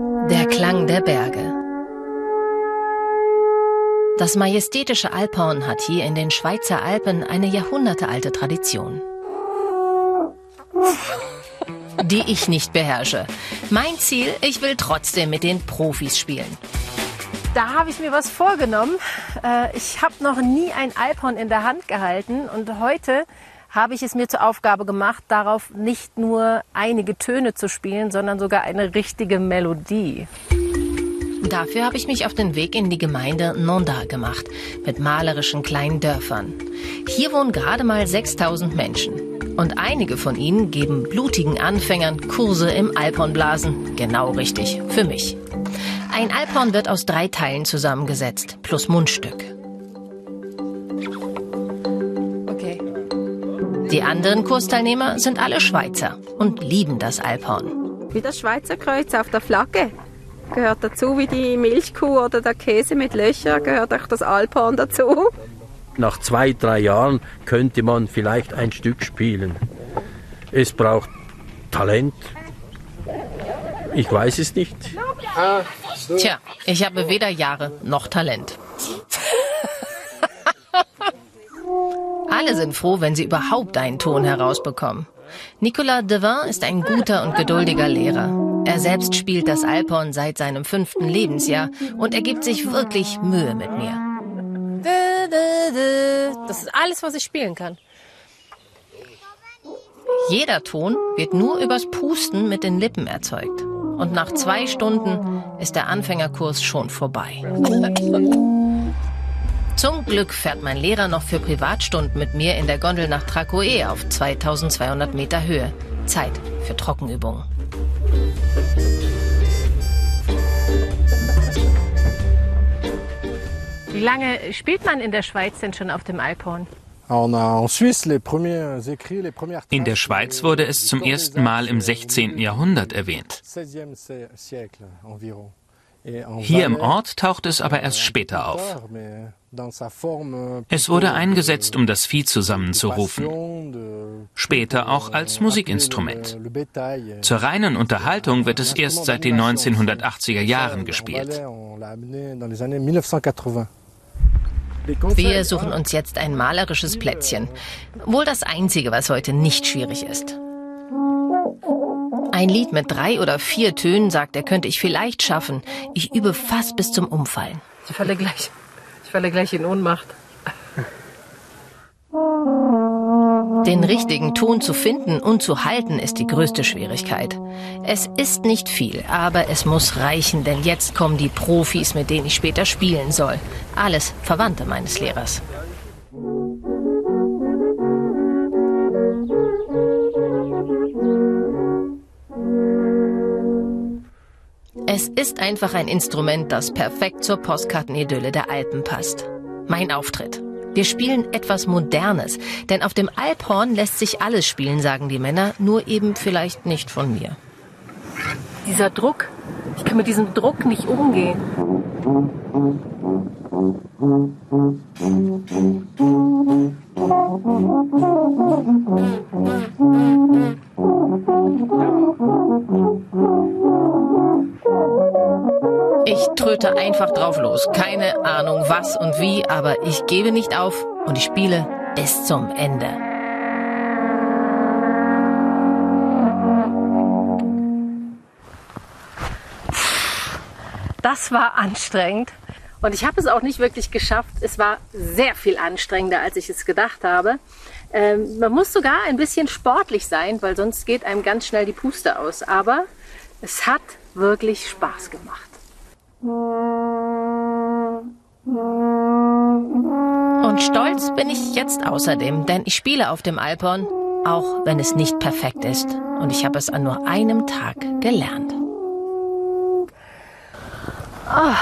Der Klang der Berge. Das majestätische Alphorn hat hier in den Schweizer Alpen eine jahrhundertealte Tradition. Die ich nicht beherrsche. Mein Ziel, ich will trotzdem mit den Profis spielen. Da habe ich mir was vorgenommen. Äh, ich habe noch nie ein Alphorn in der Hand gehalten und heute habe ich es mir zur Aufgabe gemacht, darauf nicht nur einige Töne zu spielen, sondern sogar eine richtige Melodie. Dafür habe ich mich auf den Weg in die Gemeinde Nonda gemacht, mit malerischen kleinen Dörfern. Hier wohnen gerade mal 6000 Menschen. Und einige von ihnen geben blutigen Anfängern Kurse im Alphornblasen. Genau richtig, für mich. Ein Alphorn wird aus drei Teilen zusammengesetzt, plus Mundstück. Die anderen Kursteilnehmer sind alle Schweizer und lieben das Alphorn. Wie das Schweizer Kreuz auf der Flagge gehört dazu, wie die Milchkuh oder der Käse mit Löchern, gehört auch das Alphorn dazu. Nach zwei, drei Jahren könnte man vielleicht ein Stück spielen. Es braucht Talent. Ich weiß es nicht. Tja, ich habe weder Jahre noch Talent. Alle sind froh, wenn sie überhaupt einen Ton herausbekommen. Nicolas Devin ist ein guter und geduldiger Lehrer. Er selbst spielt das Alphorn seit seinem fünften Lebensjahr und er gibt sich wirklich Mühe mit mir. Das ist alles, was ich spielen kann. Jeder Ton wird nur übers Pusten mit den Lippen erzeugt. Und nach zwei Stunden ist der Anfängerkurs schon vorbei. Zum Glück fährt mein Lehrer noch für Privatstunden mit mir in der Gondel nach Trakoe auf 2200 Meter Höhe. Zeit für Trockenübungen. Wie lange spielt man in der Schweiz denn schon auf dem Alphorn? In der Schweiz wurde es zum ersten Mal im 16. Jahrhundert erwähnt. Hier im Ort taucht es aber erst später auf. Es wurde eingesetzt, um das Vieh zusammenzurufen. Später auch als Musikinstrument. Zur reinen Unterhaltung wird es erst seit den 1980er Jahren gespielt. Wir suchen uns jetzt ein malerisches Plätzchen. Wohl das einzige, was heute nicht schwierig ist. Ein Lied mit drei oder vier Tönen, sagt er, könnte ich vielleicht schaffen. Ich übe fast bis zum Umfallen. Ich falle gleich, ich falle gleich in Ohnmacht. Den richtigen Ton zu finden und zu halten ist die größte Schwierigkeit. Es ist nicht viel, aber es muss reichen, denn jetzt kommen die Profis, mit denen ich später spielen soll. Alles Verwandte meines Lehrers. Es ist einfach ein Instrument, das perfekt zur Postkartenidylle der Alpen passt. Mein Auftritt. Wir spielen etwas Modernes, denn auf dem Alphorn lässt sich alles spielen, sagen die Männer, nur eben vielleicht nicht von mir. Dieser Druck, ich kann mit diesem Druck nicht umgehen. Ich tröte einfach drauf los. Keine Ahnung was und wie, aber ich gebe nicht auf und ich spiele bis zum Ende. Das war anstrengend. Und ich habe es auch nicht wirklich geschafft. Es war sehr viel anstrengender, als ich es gedacht habe. Ähm, man muss sogar ein bisschen sportlich sein, weil sonst geht einem ganz schnell die Puste aus. Aber es hat wirklich Spaß gemacht. Und stolz bin ich jetzt außerdem, denn ich spiele auf dem Alphorn, auch wenn es nicht perfekt ist. Und ich habe es an nur einem Tag gelernt. Oh,